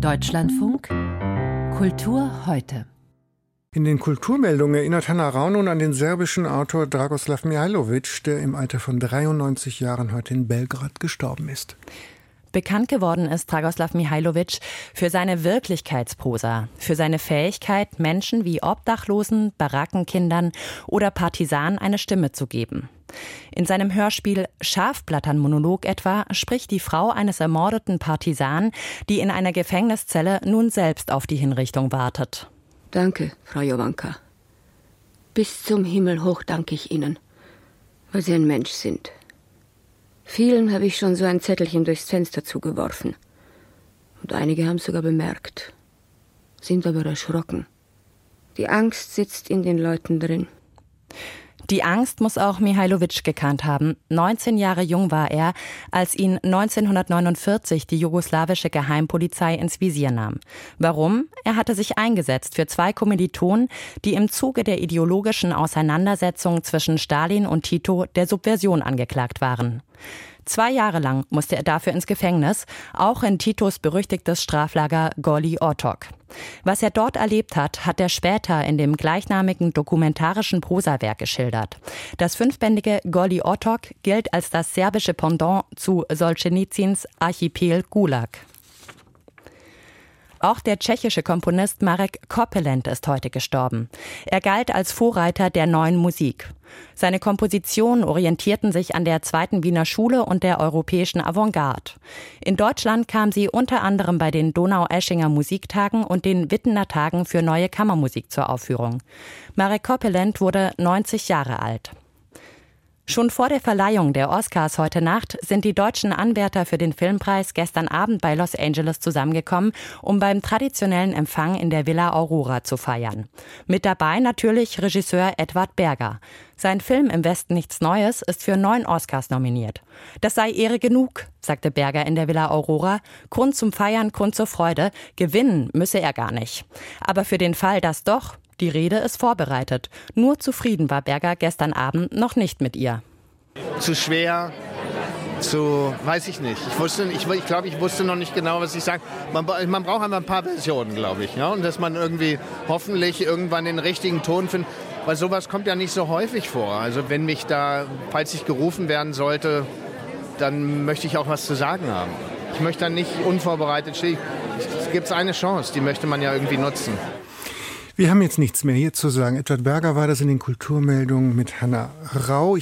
Deutschlandfunk Kultur heute. In den Kulturmeldungen erinnert Hanna Rau nun an den serbischen Autor Dragoslav Mihailovic, der im Alter von 93 Jahren heute in Belgrad gestorben ist. Bekannt geworden ist Dragoslav Mihailovic für seine Wirklichkeitsprosa, für seine Fähigkeit, Menschen wie Obdachlosen, Barackenkindern oder Partisanen eine Stimme zu geben. In seinem Hörspiel Schafblattern-Monolog etwa spricht die Frau eines ermordeten Partisanen, die in einer Gefängniszelle nun selbst auf die Hinrichtung wartet. Danke, Frau Jovanka. Bis zum Himmel hoch danke ich Ihnen, weil Sie ein Mensch sind. Vielen habe ich schon so ein Zettelchen durchs Fenster zugeworfen. Und einige haben es sogar bemerkt, sind aber erschrocken. Die Angst sitzt in den Leuten drin. Die Angst muss auch Mihailovic gekannt haben. 19 Jahre jung war er, als ihn 1949 die jugoslawische Geheimpolizei ins Visier nahm. Warum? Er hatte sich eingesetzt für zwei Kommilitonen, die im Zuge der ideologischen Auseinandersetzung zwischen Stalin und Tito der Subversion angeklagt waren. Zwei Jahre lang musste er dafür ins Gefängnis, auch in Titos berüchtigtes Straflager Goli Otok. Was er dort erlebt hat, hat er später in dem gleichnamigen dokumentarischen Prosawerk geschildert. Das fünfbändige Goli Otok gilt als das serbische Pendant zu Solzhenitsyns Archipel Gulag. Auch der tschechische Komponist Marek Kopelent ist heute gestorben. Er galt als Vorreiter der neuen Musik. Seine Kompositionen orientierten sich an der zweiten Wiener Schule und der europäischen Avantgarde. In Deutschland kam sie unter anderem bei den Donau-Eschinger Musiktagen und den Wittener Tagen für neue Kammermusik zur Aufführung. Marek Kopelent wurde 90 Jahre alt. Schon vor der Verleihung der Oscars heute Nacht sind die deutschen Anwärter für den Filmpreis gestern Abend bei Los Angeles zusammengekommen, um beim traditionellen Empfang in der Villa Aurora zu feiern. Mit dabei natürlich Regisseur Edward Berger. Sein Film Im Westen nichts Neues ist für neun Oscars nominiert. Das sei Ehre genug, sagte Berger in der Villa Aurora. Grund zum Feiern, Grund zur Freude. Gewinnen müsse er gar nicht. Aber für den Fall, dass doch, die Rede ist vorbereitet. Nur zufrieden war Berger gestern Abend noch nicht mit ihr. Zu schwer, zu, weiß ich nicht. Ich wusste, ich, ich glaube, ich wusste noch nicht genau, was ich sage. Man, man braucht einfach ein paar Versionen, glaube ich. Ja? Und dass man irgendwie hoffentlich irgendwann den richtigen Ton findet. Weil sowas kommt ja nicht so häufig vor. Also wenn mich da, falls ich gerufen werden sollte, dann möchte ich auch was zu sagen haben. Ich möchte dann nicht unvorbereitet stehen. Es gibt eine Chance, die möchte man ja irgendwie nutzen. Wir haben jetzt nichts mehr hier zu sagen. Edward Berger war das in den Kulturmeldungen mit Hanna Rau.